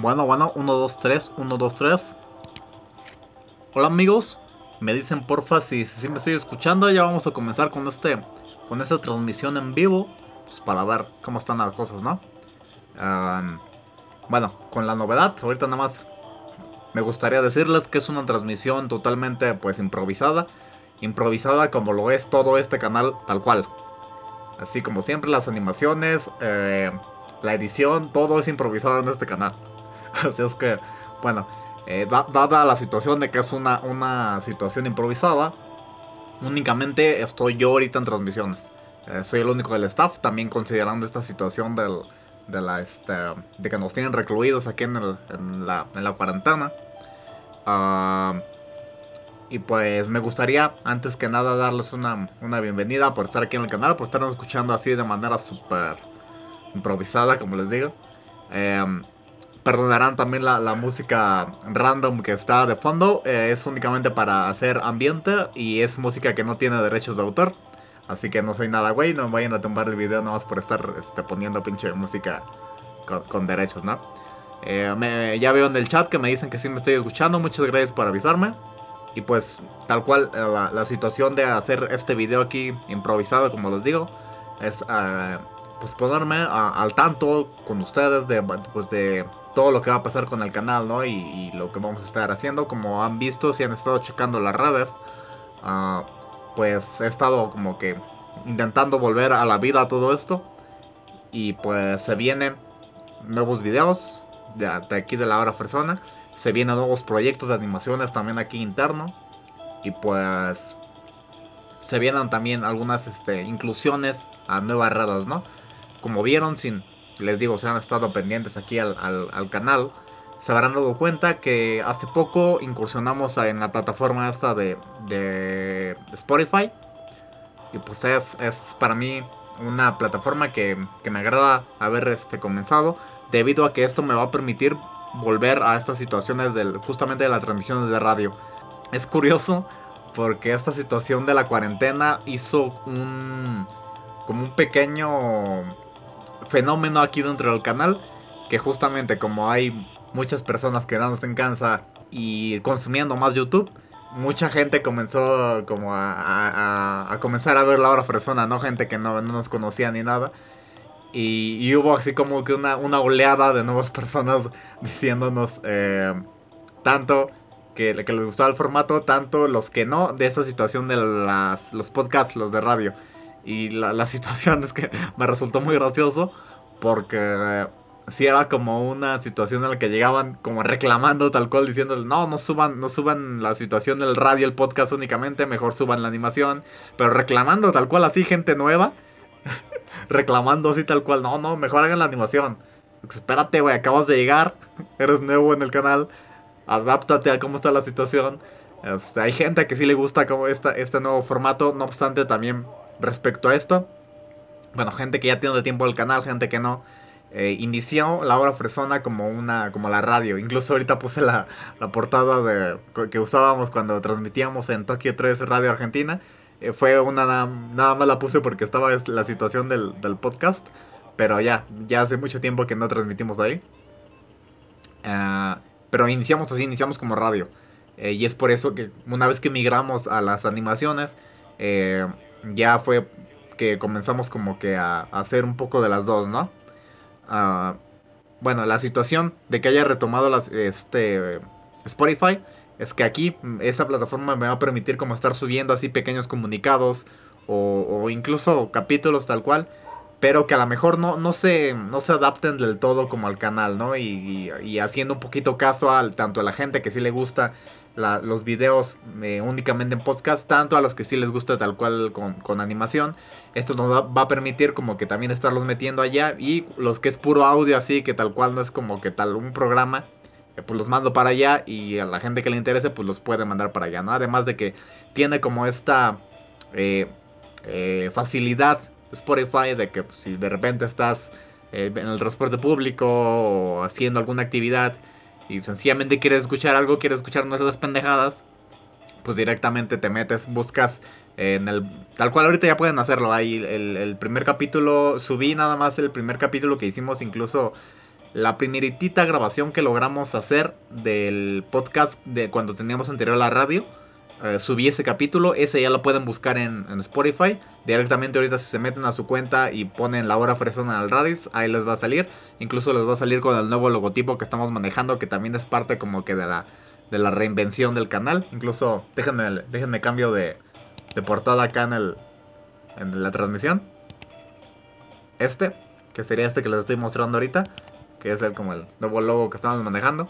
Bueno, bueno, 1, 2, 3, 1, 2, 3. Hola amigos, me dicen porfa si, si me estoy escuchando. Ya vamos a comenzar con este con esta transmisión en vivo. Pues para ver cómo están las cosas, ¿no? Bueno, con la novedad, ahorita nada más me gustaría decirles que es una transmisión totalmente pues improvisada. Improvisada como lo es todo este canal tal cual. Así como siempre las animaciones, eh, la edición, todo es improvisado en este canal. Así es que, bueno, eh, dada la situación de que es una, una situación improvisada, únicamente estoy yo ahorita en transmisiones. Eh, soy el único del staff, también considerando esta situación del, de, la, este, de que nos tienen recluidos aquí en, en, la, en la, cuarentena. Uh, y pues me gustaría, antes que nada, darles una, una, bienvenida por estar aquí en el canal, por estarnos escuchando así de manera súper improvisada, como les digo. Eh, Perdonarán también la, música random que está de fondo. Eh, es únicamente para hacer ambiente y es música que no tiene derechos de autor. Así que no soy nada güey, no me vayan a tumbar el video nada más por estar este, poniendo pinche música con, derechos, ¿no? Eh, ya veo en el chat que me dicen que sí me estoy escuchando. Muchas gracias por avisarme. Y pues tal cual eh, la, situación de hacer este video aquí improvisado, como les digo, es pues ponerme al tanto con ustedes de, pues de todo lo que va a pasar con el canal, ¿no? Y, lo que vamos a estar haciendo. Como han visto, si han estado checando las redes, uh, pues he estado como que intentando volver a la vida todo esto. Y pues se vienen nuevos videos de, aquí de la hora persona. Se vienen nuevos proyectos de animaciones también aquí interno. Y pues se vienen también algunas este, inclusiones a nuevas redes, ¿no? Como vieron, sin, les digo, se han estado pendientes aquí al, canal, se habrán dado cuenta que hace poco incursionamos en la plataforma esta de, de Spotify. Y pues es, es, para mí una plataforma que, que, me agrada haber este, comenzado. Debido a que esto me va a permitir volver a estas situaciones del, justamente de las transmisiones de radio. Es curioso porque esta situación de la cuarentena hizo un como un pequeño fenómeno aquí dentro del canal. Que justamente como hay muchas personas quedándose en casa y consumiendo más YouTube, mucha gente comenzó como a, comenzar a ver la hora fresona, ¿no? Gente que no, nos conocía ni nada. Y, hubo así como que una, una, oleada de nuevas personas diciéndonos eh, tanto que, que, les gustaba el formato, tanto los que no, de esa situación de las, los podcasts, los de radio. Y la, la situación es que me resultó muy gracioso porque eh, si era como una situación en la que llegaban como reclamando tal cual diciendo no, no suban, no suban la situación del radio, el podcast únicamente, mejor suban la animación, pero reclamando tal cual así gente nueva, reclamando así tal cual, no, no, mejor hagan la animación. Espérate, güey, acabas de llegar, eres nuevo en el canal, adáptate a cómo está la situación. Este, hay gente que sí le gusta como esta, este nuevo formato, no obstante también respecto a esto. Bueno, gente que ya tiene de tiempo el canal, gente que no. Eh, inició la hora fresona como una como la radio. Incluso ahorita puse la, portada de, que usábamos cuando transmitíamos en Tokio 3 Radio Argentina. Eh, fue una nada, más la puse porque estaba la situación del, podcast. Pero ya, ya hace mucho tiempo que no transmitimos ahí. Eh, pero iniciamos así, iniciamos como radio. y es por eso que una vez que migramos a las animaciones, ya fue que comenzamos como que a, hacer un poco de las dos, ¿no? Ah, bueno, la situación de que haya retomado las, este Spotify es que aquí esa plataforma me va a permitir como estar subiendo así pequeños comunicados o, incluso capítulos tal cual, pero que a lo mejor no, no, se, no se adapten del todo como al canal, ¿no? Y, y haciendo un poquito caso al tanto a la gente que sí le gusta los videos eh, únicamente en podcast, tanto a los que sí les gusta tal cual con, animación. Esto nos va, a permitir como que también estarlos metiendo allá y los que es puro audio así, que tal cual no es como que tal un programa, eh, pues los mando para allá y a la gente que le interese pues los puede mandar para allá, ¿no? Además de que tiene como esta eh, facilidad Spotify de que pues, si de repente estás en el transporte público o haciendo alguna actividad y sencillamente quieres escuchar algo, quieres escuchar nuestras pendejadas, pues directamente te metes, buscas en el... Tal cual ahorita ya pueden hacerlo. Ahí el, primer capítulo, subí nada más el primer capítulo que hicimos incluso la primeritita grabación que logramos hacer del podcast de cuando teníamos anterior la radio. Eh, subí ese capítulo, ese ya lo pueden buscar en, Spotify. Directamente ahorita si se meten a su cuenta y ponen la hora fresona al Radis, ahí les va a salir. Incluso les va a salir con el nuevo logotipo que estamos manejando, que también es parte como que de la, de la reinvención del canal. Incluso déjenme, déjenme cambio de, de portada acá en, el, en la transmisión. Este, que sería este que les estoy mostrando ahorita que es el, como el nuevo logo que estamos manejando.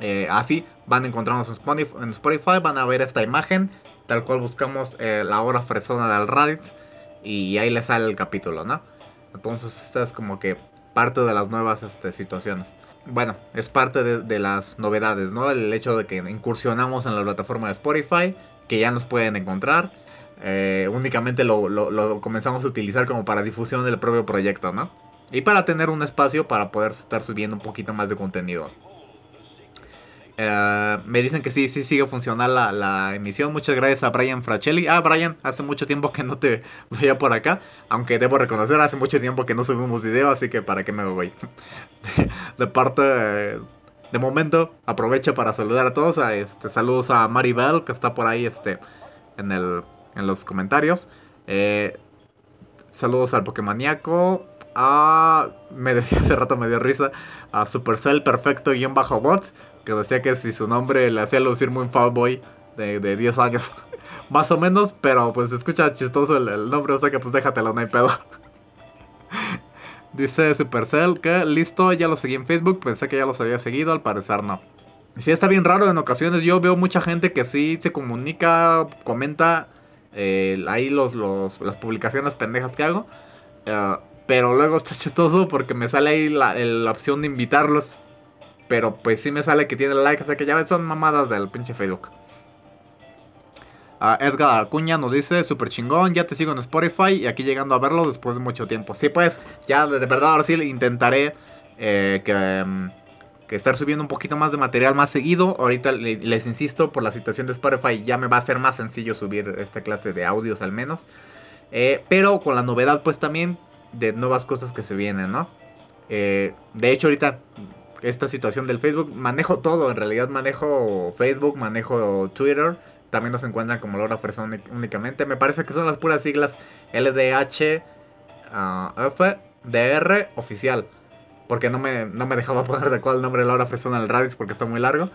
Eh, así van a encontrarnos en Spotify, van a ver esta imagen, tal cual buscamos eh, la hora fresona del Reddit y ahí les sale el capítulo, ¿no? Entonces esta es como que parte de las nuevas este, situaciones. Bueno, es parte de, las novedades, ¿no? El hecho de que incursionamos en la plataforma de Spotify, que ya nos pueden encontrar. Eh, únicamente lo, lo comenzamos a utilizar como para difusión del propio proyecto, ¿no? Y para tener un espacio para poder estar subiendo un poquito más de contenido. Eh, me dicen que sí, sí sigue funcionando la, emisión. Muchas gracias a Brian Frachelli. Ah, Brian, hace mucho tiempo que no te veía por acá. Aunque debo reconocer, hace mucho tiempo que no subimos video, así que para qué me voy. De, parte, de momento, aprovecho para saludar a todos. este, saludos a Maribel, que está por ahí este, en, el, en los comentarios. Eh, saludos al Pokémoníaco. Ah, me decía hace rato, me dio risa, a Supercell Perfecto guion bajo bot, que decía que si su nombre le hacía lucir muy fanboy de, de 10 años, más o menos, pero pues escucha chistoso el, nombre, o sea que pues déjatelo, no hay pedo. Dice Supercell que listo, ya lo seguí en Facebook, pensé que ya los había seguido, al parecer no. Sí, está bien raro en ocasiones, yo veo mucha gente que sí se comunica, comenta eh, ahí los, los, las publicaciones pendejas que hago. Uh, pero luego está chistoso porque me sale ahí la, opción de invitarlos. Pero pues sí me sale que tiene like, o sea que ya son mamadas del pinche Facebook. Uh, Edgar Acuña nos dice, super chingón, ya te sigo en Spotify y aquí llegando a verlo después de mucho tiempo. Sí, pues, ya de verdad ahora sí intentaré eh, que, mm, que, estar subiendo un poquito más de material más seguido. Ahorita les insisto, por la situación de Spotify ya me va a ser más sencillo subir esta clase de audios al menos. Eh, pero con la novedad pues también de nuevas cosas que se vienen, ¿no? Eh, de hecho, ahorita esta situación del Facebook, manejo todo, en realidad manejo Facebook, manejo Twitter, también nos encuentran como Laura Fresón únicamente. Me parece que son las puras siglas LDH uh, F DR oficial. Porque no me, no me dejaba poner de cuál nombre Laura Fresón al Raditz porque está muy largo.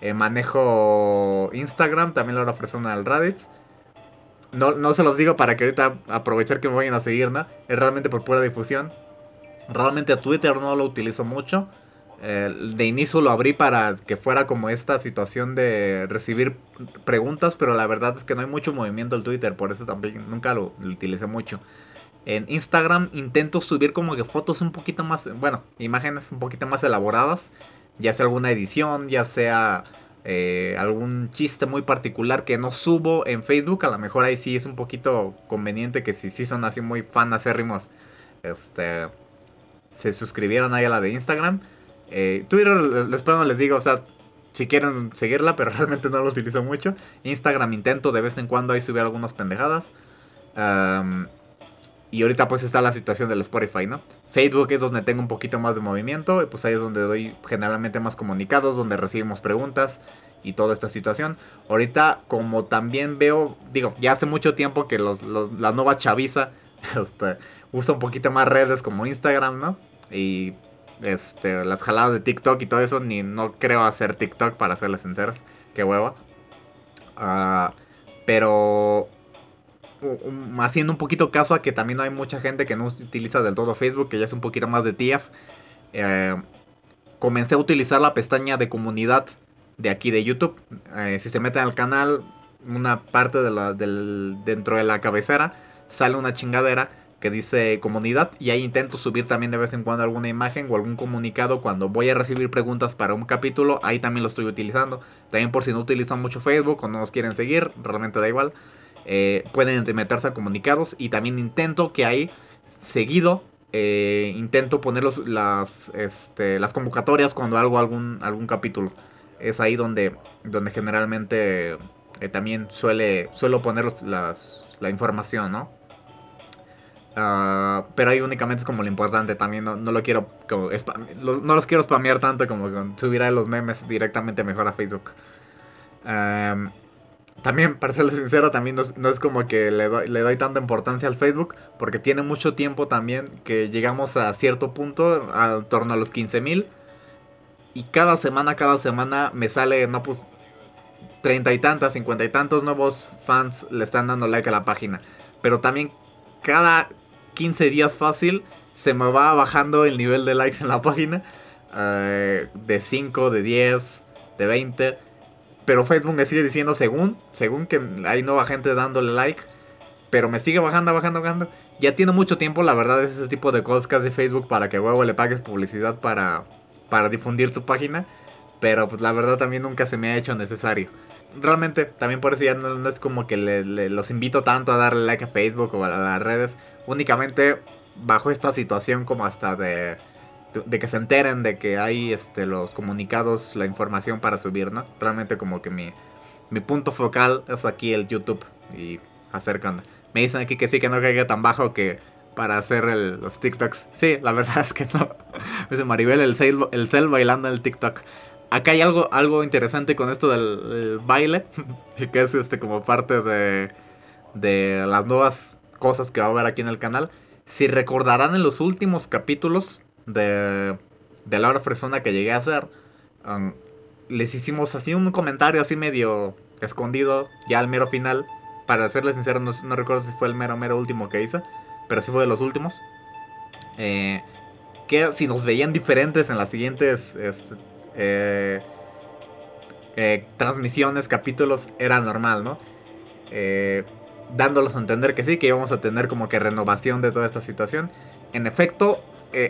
Eh, manejo Instagram, también Laura Fresón al Raditz. No, no se los digo para que ahorita aprovechar que me vayan a seguir, ¿no? Es realmente por pura difusión. Realmente a Twitter no lo utilizo mucho. De inicio lo abrí para que fuera como esta situación de recibir preguntas, pero la verdad es que no hay mucho movimiento en Twitter, por eso también nunca lo, lo utilicé mucho. En Instagram intento subir como que fotos un poquito más, bueno, imágenes un poquito más elaboradas, ya sea alguna edición, ya sea eh, algún chiste muy particular que no subo en Facebook, a lo mejor ahí sí es un poquito conveniente que si sí son así muy fan acérrimos, este, se suscribieran ahí a la de Instagram. Eh, Twitter, les, no les digo, o sea, si quieren seguirla, pero realmente no lo utilizo mucho. Instagram intento de vez en cuando ahí subir algunas pendejadas. y ahorita pues está la situación del Spotify, ¿no? Facebook es donde tengo un poquito más de movimiento, y pues ahí es donde doy generalmente más comunicados, donde recibimos preguntas y toda esta situación. Ahorita, como también veo, digo, ya hace mucho tiempo que los, la nueva chaviza este, usa un poquito más redes como Instagram, ¿no? Y este, las jaladas de TikTok y todo eso, ni no creo hacer TikTok para serles sinceros, qué hueva. Ah, pero haciendo un poquito caso a que también hay mucha gente que no utiliza del todo Facebook, que ya es un poquito más de tías. Eh, comencé a utilizar la pestaña de comunidad de aquí de YouTube. Eh, si se meten al canal, una parte de la, del, dentro de la cabecera sale una chingadera que dice comunidad y ahí intento subir también de vez en cuando alguna imagen o algún comunicado cuando voy a recibir preguntas para un capítulo, ahí también lo estoy utilizando. También por si no utilizan mucho Facebook o no nos quieren seguir, realmente da igual. Eh, pueden meterse a comunicados y también intento que ahí seguido eh, intento poner las, este, las convocatorias cuando hago algún, algún capítulo. Es ahí donde, donde generalmente eh, también suele, suelo poner las, la información, ¿no? Ah, pero ahí únicamente es como lo importante. También no, lo quiero como no los quiero spamear tanto como subir a los memes directamente mejor a Facebook. también, para serles sincero, también no, es como que le doy, le doy, tanta importancia al Facebook, porque tiene mucho tiempo también que llegamos a cierto punto, al torno a los 15.000. Y cada semana, cada semana me sale, no pues, treinta y tantas, cincuenta y tantos nuevos fans le están dando like a la página. Pero también cada 15 días fácil se me va bajando el nivel de likes en la página. Eh, de 5, de 10, de 20. Pero Facebook me sigue diciendo según, según que hay nueva gente dándole like. Pero me sigue bajando, bajando, bajando. Ya tiene mucho tiempo, la verdad, es ese tipo de cosas que hace Facebook para que huevo le pagues publicidad para, para difundir tu página. Pero pues la verdad también nunca se me ha hecho necesario realmente, también por eso ya no, es como que los invito tanto a darle like a Facebook o a las redes. Únicamente bajo esta situación como hasta de, de, que se enteren de que hay este, los comunicados, la información para subir, ¿no? Realmente como que mi, mi punto focal es aquí el YouTube y acercan. Me dicen aquí que sí, que no caiga tan bajo que para hacer los TikToks. Sí, la verdad es que no. Dice Maribel, el el cel bailando en el TikTok acá hay algo, algo interesante con esto del, baile, que es este como parte de, de las nuevas cosas que va a haber aquí en el canal. Si recordarán en los últimos capítulos de, de Laura Fresona que llegué a hacer, um, les hicimos así un comentario así medio escondido, ya al mero final. Para serles sincero, no, no recuerdo si fue el mero mero último que hice, pero sí fue de los últimos. Eh, que si nos veían diferentes en las siguientes este, eh, eh, transmisiones, capítulos, era normal, ¿no? Eh, dándolos a entender que sí, que íbamos a tener como que renovación de toda esta situación. En efecto,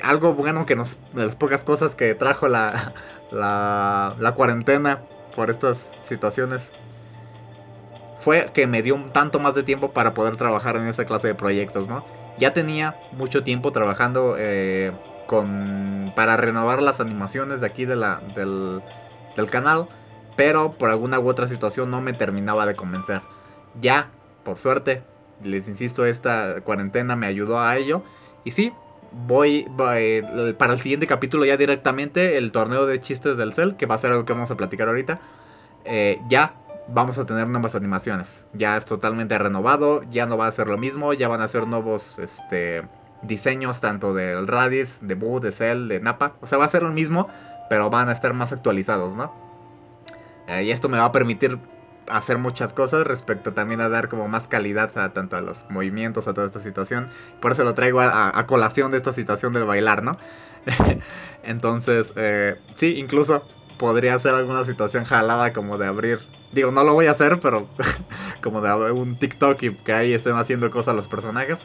algo bueno que nos, de las pocas cosas que trajo la, la, la cuarentena por estas situaciones fue que me dio un tanto más de tiempo para poder trabajar en esa clase de proyectos, ¿no? Ya tenía mucho tiempo trabajando eh, con para renovar las animaciones de aquí de la, del, canal, pero por alguna u otra situación no me terminaba de convencer. Ya, por suerte, les insisto, esta cuarentena me ayudó a ello. Y sí, voy, para el siguiente capítulo ya directamente el torneo de chistes del cel, que va a ser algo que vamos a platicar ahorita. Eh, ya vamos a tener nuevas animaciones. Ya es totalmente renovado, ya no va a ser lo mismo, ya van a ser nuevos este diseños tanto del Radis, de Boo, de Cell, de Napa. O sea, va a ser lo mismo, pero van a estar más actualizados, ¿no? Eh, y esto me va a permitir hacer muchas cosas respecto también a dar como más calidad a tanto a los movimientos, a toda esta situación. Por eso lo traigo a, colación de esta situación del bailar, ¿no? Entonces, eh, sí, incluso podría ser alguna situación jalada como de abrir. Digo, no lo voy a hacer, pero como de un TikTok y que ahí estén haciendo cosas los personajes.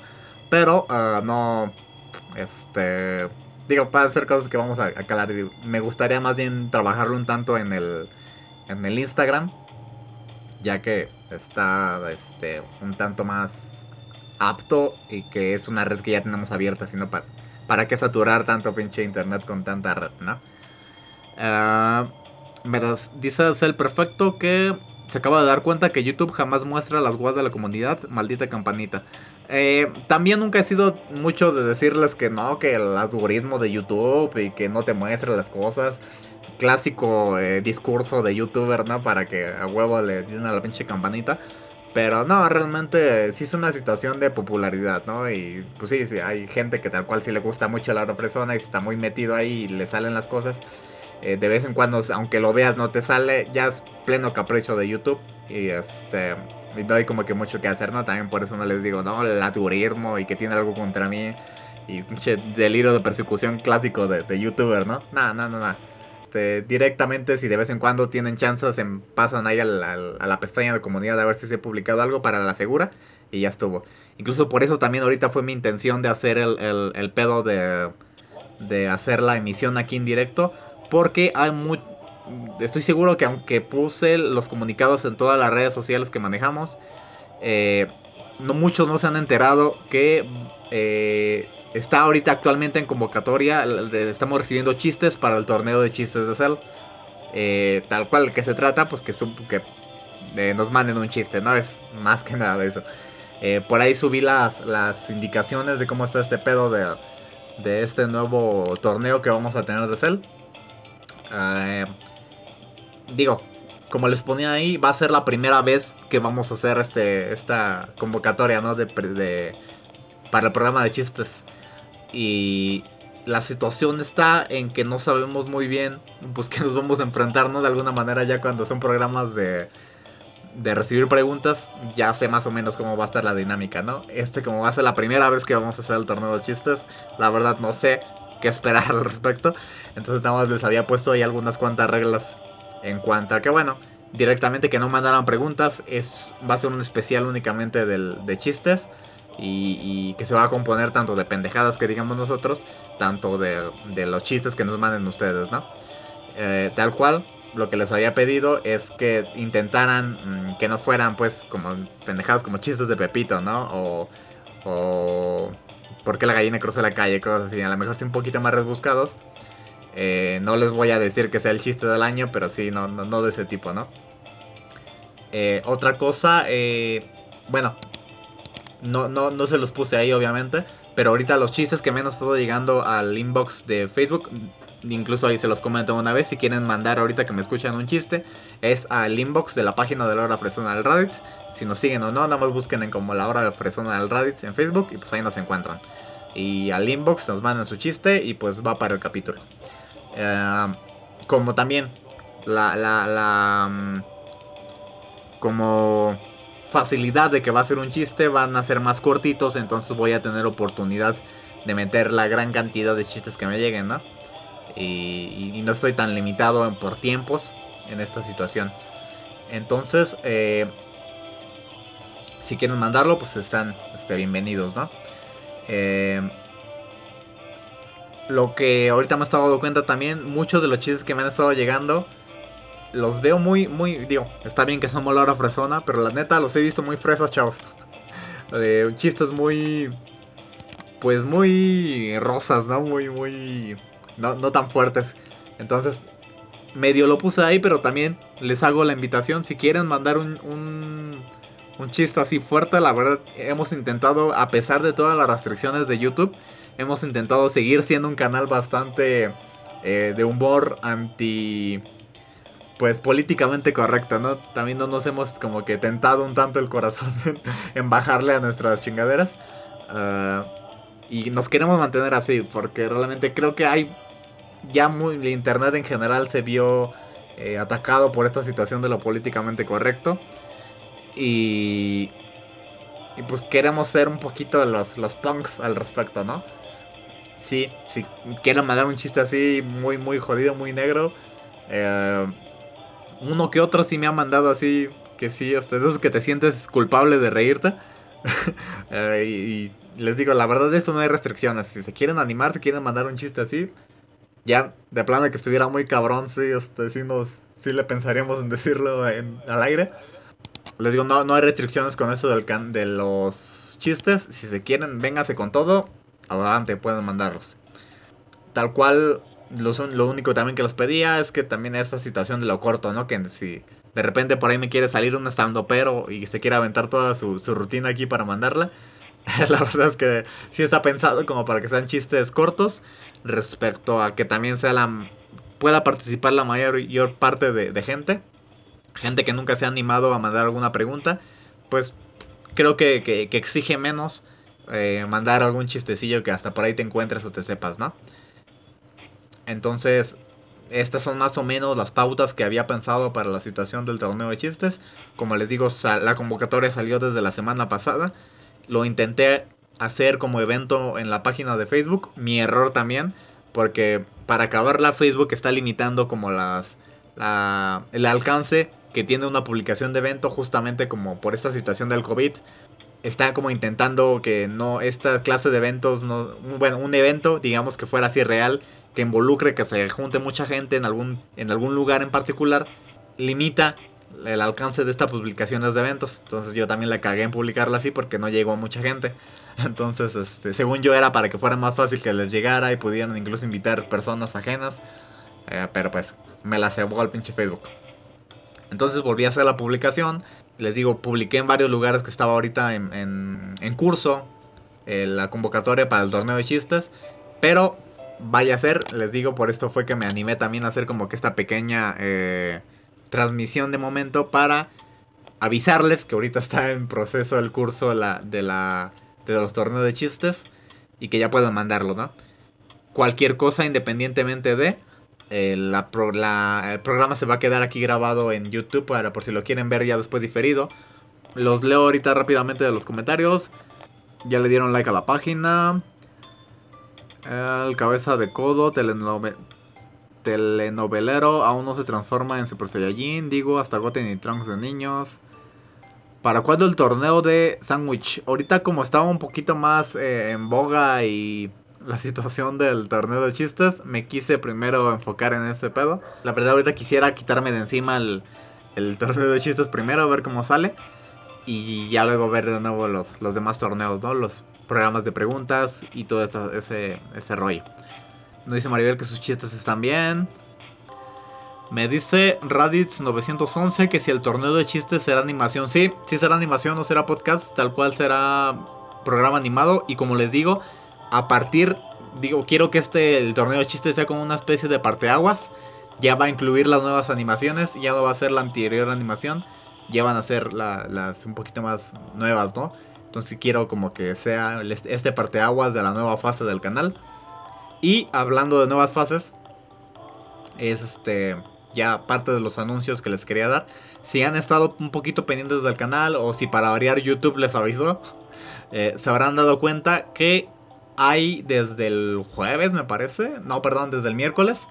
Pero ah, no. Este. Digo, para ser cosas que vamos a, calar. Me gustaría más bien trabajarlo un tanto en el. En el Instagram. Ya que está este, un tanto más apto. Y que es una red que ya tenemos abierta. Sino para. ¿Para qué saturar tanto pinche internet con tanta red, no? Uh, me dice el perfecto que se acaba de dar cuenta que YouTube jamás muestra las guas de la comunidad. Maldita campanita. Eh, también nunca he sido mucho de decirles que no, que el algoritmo de YouTube y que no te muestre las cosas. Clásico eh, discurso de youtuber, ¿no? Para que a huevo le den a la pinche campanita. Pero no, realmente sí es una situación de popularidad, ¿no? Y pues sí, sí, hay gente que tal cual sí le gusta mucho la persona y está muy metido ahí y le salen las cosas. Eh, de vez en cuando, aunque lo veas, no te sale. Ya es pleno capricho de YouTube. Y este. Y no como que mucho que hacer, ¿no? También por eso no les digo, no, el algoritmo y que tiene algo contra mí. Y un delirio de persecución clásico de, de youtuber, ¿no? Nada, nada, nada. Este, directamente, si de vez en cuando tienen chances, se pasan ahí a la, pestaña de comunidad a ver si se ha publicado algo para la segura. Y ya estuvo. Incluso por eso también ahorita fue mi intención de hacer el, el pedo de, de hacer la emisión aquí en directo. Porque hay muy, estoy seguro que aunque puse los comunicados en todas las redes sociales que manejamos, eh, no muchos no se han enterado que eh, está ahorita actualmente en convocatoria. Estamos recibiendo chistes para el torneo de chistes de Cell. Eh, tal cual que se trata, pues que, que nos manden un chiste, ¿no? Es más que nada de eso. Por ahí subí las, las indicaciones de cómo está este pedo de, de este nuevo torneo que vamos a tener de Cell. Eh, digo, como les ponía ahí, va a ser la primera vez que vamos a hacer este, esta convocatoria, ¿no? De, de, para el programa de chistes. Y la situación está en que no sabemos muy bien, pues que nos vamos a enfrentar, ¿no? De alguna manera ya cuando son programas de, de recibir preguntas, ya sé más o menos cómo va a estar la dinámica, ¿no? Este como va a ser la primera vez que vamos a hacer el torneo de chistes, la verdad no sé qué esperar al respecto. Entonces nada más les había puesto ahí algunas cuantas reglas en cuanto a que bueno, directamente que no mandaran preguntas, es, va a ser un especial únicamente de chistes. Y, que se va a componer tanto de pendejadas que digamos nosotros, tanto de, los chistes que nos manden ustedes, ¿no? Eh, tal cual, lo que les había pedido es que intentaran mm, que no fueran pues como pendejadas como chistes de Pepito, ¿no? O, o por qué la gallina cruzó la calle, cosas así, a lo mejor sí un poquito más rebuscados. Eh, no les voy a decir que sea el chiste del año, pero sí, no, no, de ese tipo, ¿no? Eh, otra cosa, eh, bueno, no, no, no se los puse ahí obviamente, pero ahorita los chistes que me han estado llegando al inbox de Facebook incluso ahí se los comento una vez, si quieren mandar ahorita que me escuchan un chiste, es al inbox de la página de la hora fresona del Raditz. Si nos siguen o no, nada más busquen en como la hora de fresona del Raditz en Facebook y pues ahí nos encuentran. Y al inbox nos mandan su chiste y pues va para el capítulo. Eh, como también la, la, la mm, como facilidad de que va a ser un chiste van a ser más cortitos, entonces voy a tener oportunidad de meter la gran cantidad de chistes que me lleguen, ¿no? y, no estoy tan limitado por tiempos en esta situación. Entonces, eh, si quieren mandarlo, pues están este, bienvenidos, ¿no? Eh, lo que ahorita me he estado dando cuenta también, muchos de los chistes que me han estado llegando, los veo muy, muy, digo, está bien que somos la hora fresona, pero la neta los he visto muy fresas, chavos. de chistes muy, pues muy rosas, ¿no? Muy, muy no, no tan fuertes. Entonces, medio lo puse ahí, pero también les hago la invitación. Si quieren mandar un, un, un, chiste así fuerte, la verdad, hemos intentado, a pesar de todas las restricciones de YouTube, hemos intentado seguir siendo un canal bastante eh, de humor anti. Pues políticamente correcto, ¿no? También no nos hemos como que tentado un tanto el corazón en, bajarle a nuestras chingaderas. Ah, y nos queremos mantener así, porque realmente creo que hay ya muy, el internet en general se vio eh, atacado por esta situación de lo políticamente correcto. Y, y pues queremos ser un poquito los, los punks al respecto, ¿no? Sí, si quieren mandar un chiste así muy, muy jodido, muy negro. Eh, uno que otro sí me ha mandado así, que sí, hasta esos que te sientes culpable de reírte. Eh, y, les digo, la verdad de esto no hay restricciones. Si se quieren animar, si quieren mandar un chiste así, ya de plano que estuviera muy cabrón, sí, este, sí, nos, sí le pensaríamos en decirlo en, al aire. Les digo, no, no hay restricciones con eso del can, de los chistes. Si se quieren, véngase con todo. Adelante, pueden mandarlos. Tal cual, lo, lo único también que les pedía es que también esta situación de lo corto, ¿no? Que si de repente por ahí me quiere salir un estando pero y se quiere aventar toda su, su rutina aquí para mandarla. la verdad es que sí está pensado como para que sean chistes cortos respecto a que también sea la pueda participar la mayor parte de, gente. Gente que nunca se ha animado a mandar alguna pregunta. Pues creo que, exige menos eh, mandar algún chistecillo que hasta por ahí te encuentres o te sepas, ¿no? Entonces, estas son más o menos las pautas que había pensado para la situación del torneo de chistes. Como les digo, la convocatoria salió desde la semana pasada. Lo intenté hacer como evento en la página de Facebook. Mi error también, porque para acabarla Facebook está limitando como las el alcance que tiene una publicación de evento justamente como por esta situación del COVID. Está como intentando que no esta clase de eventos no bueno, un evento digamos que fuera así real que involucre que se junte mucha gente en algún en algún lugar en particular limita el alcance de estas publicaciones de eventos. Entonces yo también la cagué en publicarla así porque no llegó a mucha gente. Entonces, este, según yo era para que fuera más fácil que les llegara y pudieran incluso invitar personas ajenas. Eh, pero pues me la cebó al pinche Facebook. Entonces volví a hacer la publicación les digo, publiqué en varios lugares que estaba ahorita en, en, curso eh, la convocatoria para el torneo de chistes. Pero vaya a ser, les digo, por esto fue que me animé también a hacer como que esta pequeña eh, transmisión de momento para avisarles que ahorita está en proceso el curso de, la, de, la, de los torneos de chistes y que ya pueden mandarlo, ¿no? Cualquier cosa independientemente de... Eh, la, el programa se va a quedar aquí grabado en YouTube para por si lo quieren ver ya después diferido. Los leo ahorita rápidamente de los comentarios. Ya le dieron like a la página. El cabeza de codo, telenovelero, aún no se transforma en Super Saiyajin. Digo, hasta Goten y Trunks de niños. ¿Para cuándo el torneo de Sandwich? Ahorita como estaba un poquito más eh, en boga y la situación del torneo de chistes, me quise primero enfocar en ese pedo. La verdad ahorita quisiera quitarme de encima el, torneo de chistes primero, ver cómo sale. Y ya luego ver de nuevo los, los demás torneos, ¿no? Los programas de preguntas y todo ese, ese rollo. Nos dice Maribel que sus chistes están bien. Me dice Raditz 911 que si el torneo de chistes será animación. Sí, sí será animación, no será podcast, tal cual será programa animado. Y como les digo, a partir, digo, quiero que este, el torneo de chistes sea como una especie de parteaguas. Ya va a incluir las nuevas animaciones, ya no va a ser la anterior animación, ya van a ser las un poquito más nuevas, ¿no? Entonces quiero como que sea este parteaguas de la nueva fase del canal. Y hablando de nuevas fases, es este ya parte de los anuncios que les quería dar. Si han estado un poquito pendientes del canal o si para variar YouTube les avisó, eh, se habrán dado cuenta que hay desde el jueves, me parece. No, perdón, desde el miércoles.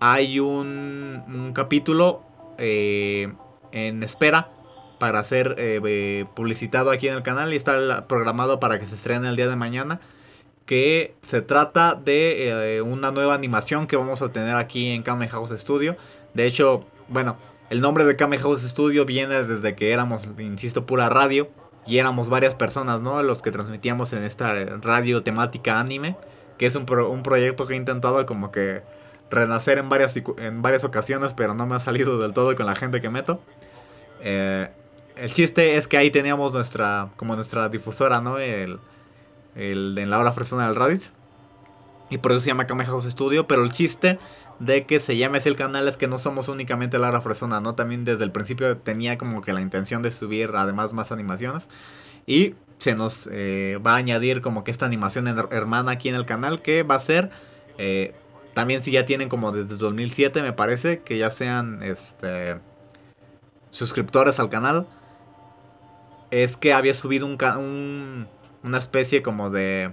Hay un, capítulo eh, en espera para ser eh, publicitado aquí en el canal y está programado para que se estrene el día de mañana. Que se trata de eh, una nueva animación que vamos a tener aquí en Kame House Studio. De hecho, bueno, el nombre de Kame House Studio viene desde que éramos, insisto, pura radio y éramos varias personas, ¿no? Los que transmitíamos en esta radio temática anime, que es un, un proyecto que he intentado como que renacer en varias, en varias ocasiones, pero no me ha salido del todo con la gente que meto. Eh, el chiste es que ahí teníamos nuestra, como nuestra difusora, ¿no? El, el en la hora fresona del Raditz. Y por eso se llama Kame House Studio, pero el chiste de que se llame así el canal es que no somos únicamente Laura Fresona, ¿no? También desde el principio tenía como que la intención de subir además más animaciones. Y se nos eh, va a añadir como que esta animación hermana aquí en el canal que va a ser... Eh, también si ya tienen como desde 2007 me parece que ya sean este suscriptores al canal. Es que había subido un, un, una especie como de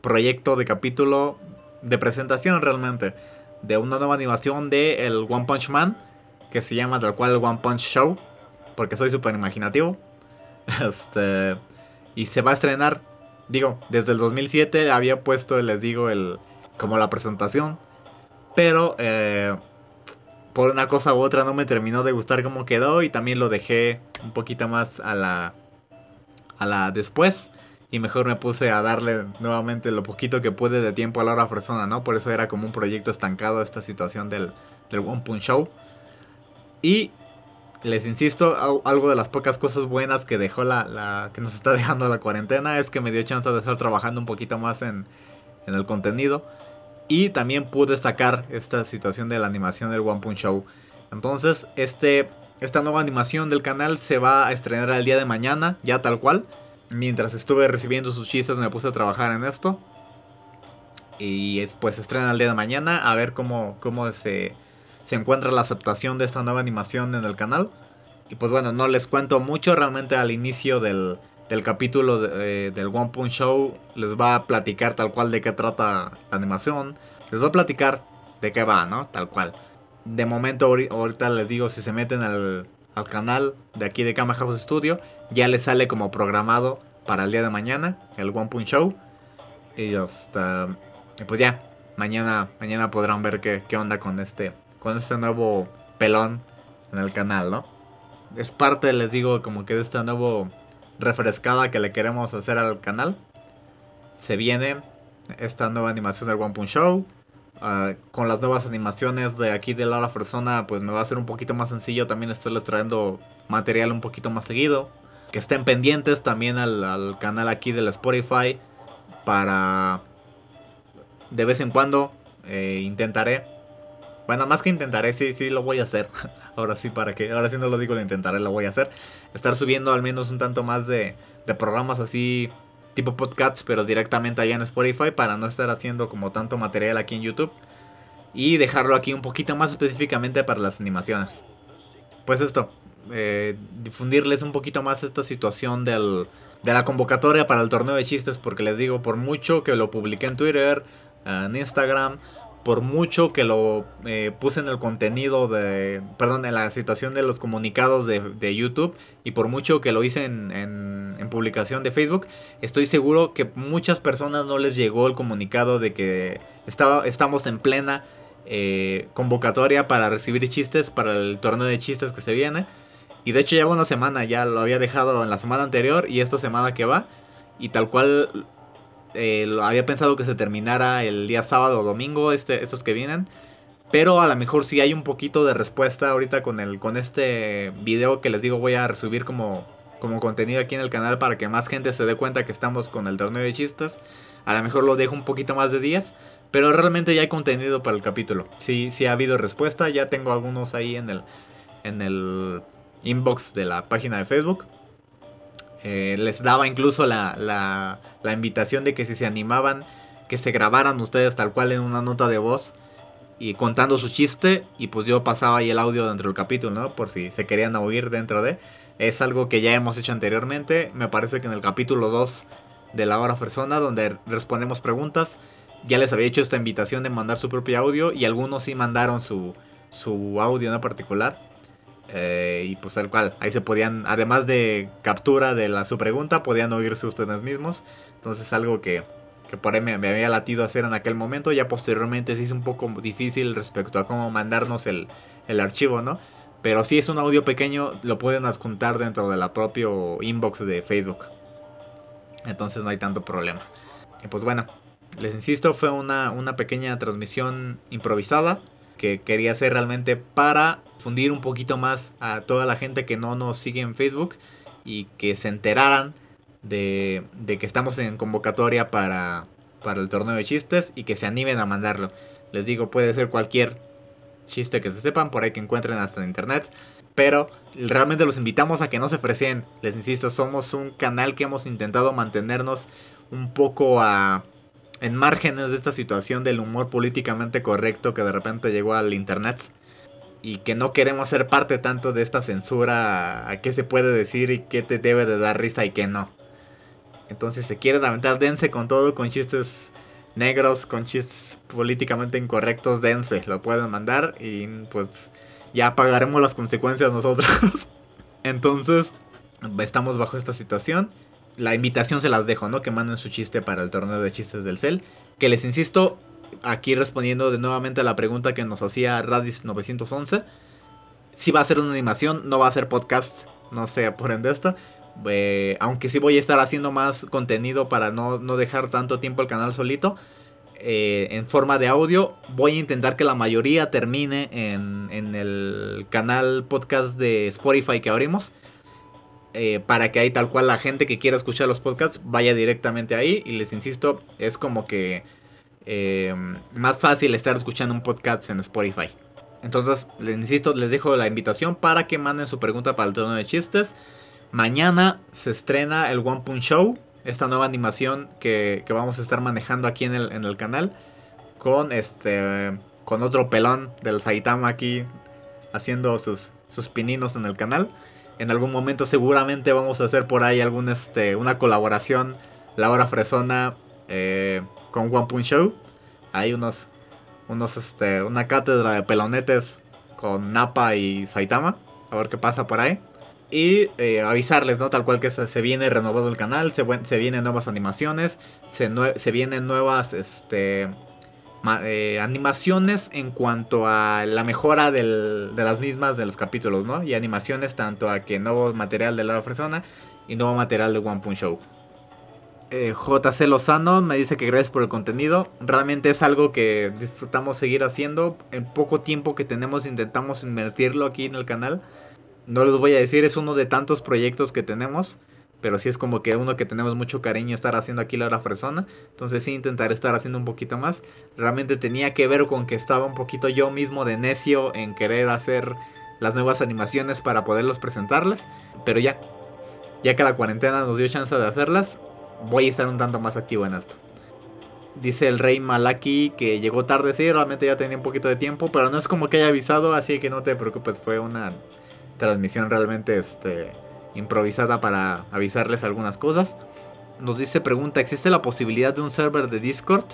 proyecto de capítulo de presentación realmente de una nueva animación de el One Punch Man, que se llama tal cual el One Punch Show, porque soy súper imaginativo. Este, y se va a estrenar, digo, desde el 2007 había puesto, les digo, el como la presentación, pero eh, por una cosa u otra no me terminó de gustar cómo quedó y también lo dejé un poquito más a la a la después y mejor me puse a darle nuevamente lo poquito que pude de tiempo a la hora persona, ¿no? Por eso era como un proyecto estancado esta situación del, del One Punch Show. Y les insisto, algo de las pocas cosas buenas que dejó la, la, que nos está dejando la cuarentena es que me dio chance de estar trabajando un poquito más en, en el contenido. Y también pude sacar esta situación de la animación del One Punch Show. Entonces, este, esta nueva animación del canal se va a estrenar el día de mañana, ya tal cual mientras estuve recibiendo sus chistes me puse a trabajar en esto. Y pues estrena el día de mañana a ver cómo, cómo se, se encuentra la aceptación de esta nueva animación en el canal. Y pues bueno, no les cuento mucho, realmente al inicio del, del capítulo eh, del One Punch Show les va a platicar tal cual de qué trata la animación. Les voy a platicar de qué va, ¿no? Tal cual. De momento ahorita les digo si se meten al, al canal de aquí de Kama House Studio ya le sale como programado para el día de mañana, el One Punch Show. Y hasta, pues ya, mañana, mañana podrán ver qué, qué onda con este, con este nuevo pelón en el canal, ¿no? Es parte, les digo, como que de esta nuevo refrescada que le queremos hacer al canal. Se viene esta nueva animación del One Punch Show. Ah, con las nuevas animaciones de aquí de Lara Persona, pues me va a ser un poquito más sencillo también estarles trayendo material un poquito más seguido. Que estén pendientes también al, canal aquí del Spotify para de vez en cuando eh, intentaré. Bueno, más que intentaré, sí, sí lo voy a hacer. ahora sí, para que, ahora sí no lo digo, lo intentaré, lo voy a hacer. Estar subiendo al menos un tanto más de, de programas así tipo podcasts, pero directamente allá en Spotify para no estar haciendo como tanto material aquí en YouTube. Y dejarlo aquí un poquito más específicamente para las animaciones. Pues esto, eh, difundirles un poquito más esta situación del, de la convocatoria para el torneo de chistes, porque les digo, por mucho que lo publiqué en Twitter, en Instagram, por mucho que lo eh, puse en el contenido de, perdón, en la situación de los comunicados de, YouTube y por mucho que lo hice en, en, publicación de Facebook, estoy seguro que muchas personas no les llegó el comunicado de que estaba, estamos en plena eh, convocatoria para recibir chistes para el torneo de chistes que se viene. Y de hecho ya una semana, ya lo había dejado en la semana anterior y esta semana que va. Y tal cual eh, había pensado que se terminara el día sábado o domingo, este, estos que vienen. Pero a lo mejor si hay un poquito de respuesta ahorita con, el, con este video que les digo voy a subir como, como contenido aquí en el canal para que más gente se dé cuenta que estamos con el torneo de chistes. A lo mejor lo dejo un poquito más de días. Pero realmente ya hay contenido para el capítulo. Sí, sí ha habido respuesta. Ya tengo algunos ahí en el, en el inbox de la página de Facebook. Eh, les daba incluso la, la, invitación de que si se animaban, que se grabaran ustedes tal cual en una nota de voz y contando su chiste y pues yo pasaba ahí el audio dentro del capítulo, ¿no? Por si se querían oír dentro de. Es algo que ya hemos hecho anteriormente, me parece que en el capítulo 2 de la hora persona donde respondemos preguntas, ya les había hecho esta invitación de mandar su propio audio y algunos sí mandaron su, su audio en particular. Eh, y pues tal cual, ahí se podían, además de captura de la, su pregunta, podían oírse ustedes mismos. Entonces algo que, que por ahí me, había latido hacer en aquel momento. Ya posteriormente se hizo un poco difícil respecto a cómo mandarnos el, el archivo, ¿no? Pero si es un audio pequeño, lo pueden adjuntar dentro de la propio inbox de Facebook. Entonces no hay tanto problema. Y pues bueno, les insisto, fue una, una pequeña transmisión improvisada que quería hacer realmente para fundir un poquito más a toda la gente que no nos sigue en Facebook y que se enteraran de, que estamos en convocatoria para, para el torneo de chistes y que se animen a mandarlo. Les digo, puede ser cualquier chiste que se sepan, por ahí que encuentren hasta en internet. Pero realmente los invitamos a que no se ofrecen. Les insisto, somos un canal que hemos intentado mantenernos un poco a, en márgenes de esta situación del humor políticamente correcto que de repente llegó al internet y que no queremos ser parte tanto de esta censura a qué se puede decir y qué te debe de dar risa y qué no. Entonces se quiere aventar, dense con todo, con chistes negros, con chistes políticamente incorrectos, dense, lo pueden mandar y pues ya pagaremos las consecuencias nosotros. Entonces estamos bajo esta situación la invitación se las dejo, ¿no? Que manden su chiste para el torneo de chistes del Cel. Que les insisto, aquí respondiendo de nuevamente a la pregunta que nos hacía Radis 911. Si va a ser una animación, no va a ser podcast, no sé, por ende esto. Eh, aunque sí voy a estar haciendo más contenido para no, dejar tanto tiempo el canal solito. Eh, en forma de audio, voy a intentar que la mayoría termine en, en el canal podcast de Spotify que abrimos. Eh, para que ahí tal cual la gente que quiera escuchar los podcasts vaya directamente ahí. Y les insisto, es como que eh, más fácil estar escuchando un podcast en Spotify. Entonces, les insisto, les dejo la invitación para que manden su pregunta para el turno de chistes. Mañana se estrena el One Punch Show, esta nueva animación que, vamos a estar manejando aquí en el, en el canal. Con este con otro pelón del Saitama aquí haciendo sus, sus pininos en el canal. En algún momento seguramente vamos a hacer por ahí algún este una colaboración La Hora Fresona eh, con One Punch Show. Hay unos unos este una cátedra de pelonetes con Napa y Saitama. A ver qué pasa por ahí. Y eh, avisarles, ¿no? Tal cual que se, viene renovado el canal, se, se vienen nuevas animaciones, se, se vienen nuevas este, eh, animaciones en cuanto a la mejora de las mismas de los capítulos, ¿no? Y animaciones tanto a que nuevo material de la persona y nuevo material de One Punch Show. Eh, JC Lozano me dice que gracias por el contenido. Realmente es algo que disfrutamos seguir haciendo. En poco tiempo que tenemos intentamos invertirlo aquí en el canal. No les voy a decir, es uno de tantos proyectos que tenemos. Pero sí es como que uno que tenemos mucho cariño estar haciendo aquí la hora fresona. Entonces sí intentaré estar haciendo un poquito más. Realmente tenía que ver con que estaba un poquito yo mismo de necio en querer hacer las nuevas animaciones para poderlos presentarles. Pero ya, ya que la cuarentena nos dio chance de hacerlas, voy a estar un tanto más activo en esto. Dice el rey Malaki que llegó tarde, sí, realmente ya tenía un poquito de tiempo, pero no es como que haya avisado, así que no te preocupes, fue una transmisión realmente este, improvisada para avisarles algunas cosas. Nos dice, pregunta, ¿existe la posibilidad de un server de Discord?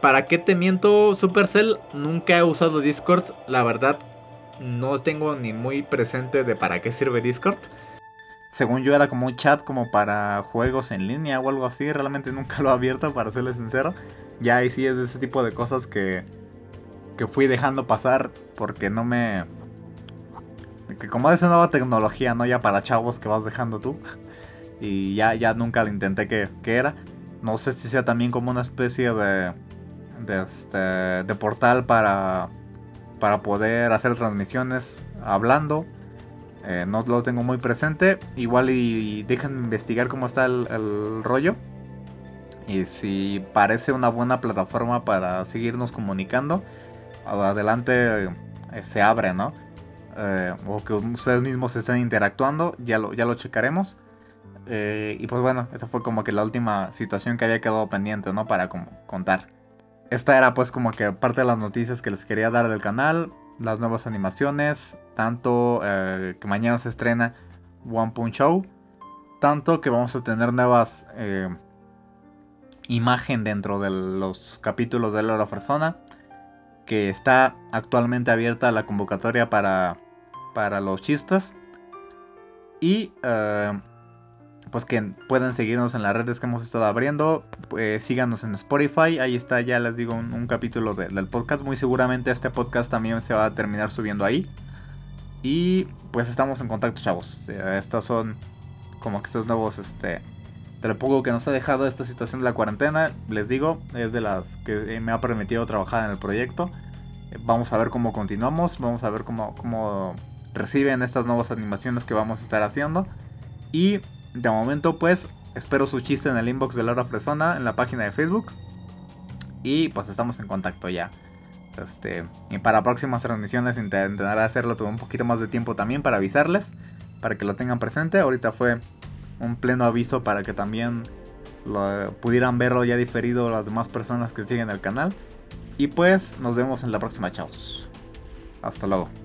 ¿Para qué te miento, Supercell? Nunca he usado Discord, la verdad no tengo ni muy presente de para qué sirve Discord según yo era como un chat como para juegos en línea o algo así. Realmente nunca lo he abierto para serles sincero. Ya ahí sí es de ese tipo de cosas que, que fui dejando pasar porque no me... Que como es nueva tecnología, ¿no? Ya para chavos que vas dejando tú. Y ya, ya nunca lo intenté que, que era. No sé si sea también como una especie de... De, este, de portal para, para poder hacer transmisiones hablando eh, no lo tengo muy presente. Igual y, dejen investigar cómo está el, rollo. Y si parece una buena plataforma para seguirnos comunicando, adelante eh, se abre, ¿no? Eh, o que ustedes mismos estén interactuando, ya lo, ya lo checaremos. y pues bueno, esa fue como que la última situación que había quedado pendiente, ¿no? Para contar. Esta era pues como que parte de las noticias que les quería dar del canal las nuevas animaciones, tanto eh, que mañana se estrena One Punch Show, tanto que vamos a tener nuevas eh, imagen dentro de los capítulos de Lora Persona, que está actualmente abierta la convocatoria para, para los chistes. Y eh, pues que pueden seguirnos en las redes que hemos estado abriendo. Pues, síganos en Spotify. Ahí está, ya les digo, un, capítulo del podcast. Muy seguramente este podcast también se va a terminar subiendo ahí. Y pues estamos en contacto, chavos. Estos son como que estos nuevos, este, de lo poco que nos ha dejado esta situación de la cuarentena. Les digo, es de las que me ha permitido trabajar en el proyecto. Vamos a ver cómo continuamos. Vamos a ver cómo, cómo reciben estas nuevas animaciones que vamos a estar haciendo. Y de momento, pues, espero su chiste en el inbox de Laura Fresona en la página de Facebook. Y pues estamos en contacto ya. Este, y para próximas transmisiones intentaré hacerlo todo un poquito más de tiempo también para avisarles, para que lo tengan presente. Ahorita fue un pleno aviso para que también lo, pudieran verlo ya diferido las demás personas que siguen el canal. Y pues nos vemos en la próxima, chavos. Hasta luego.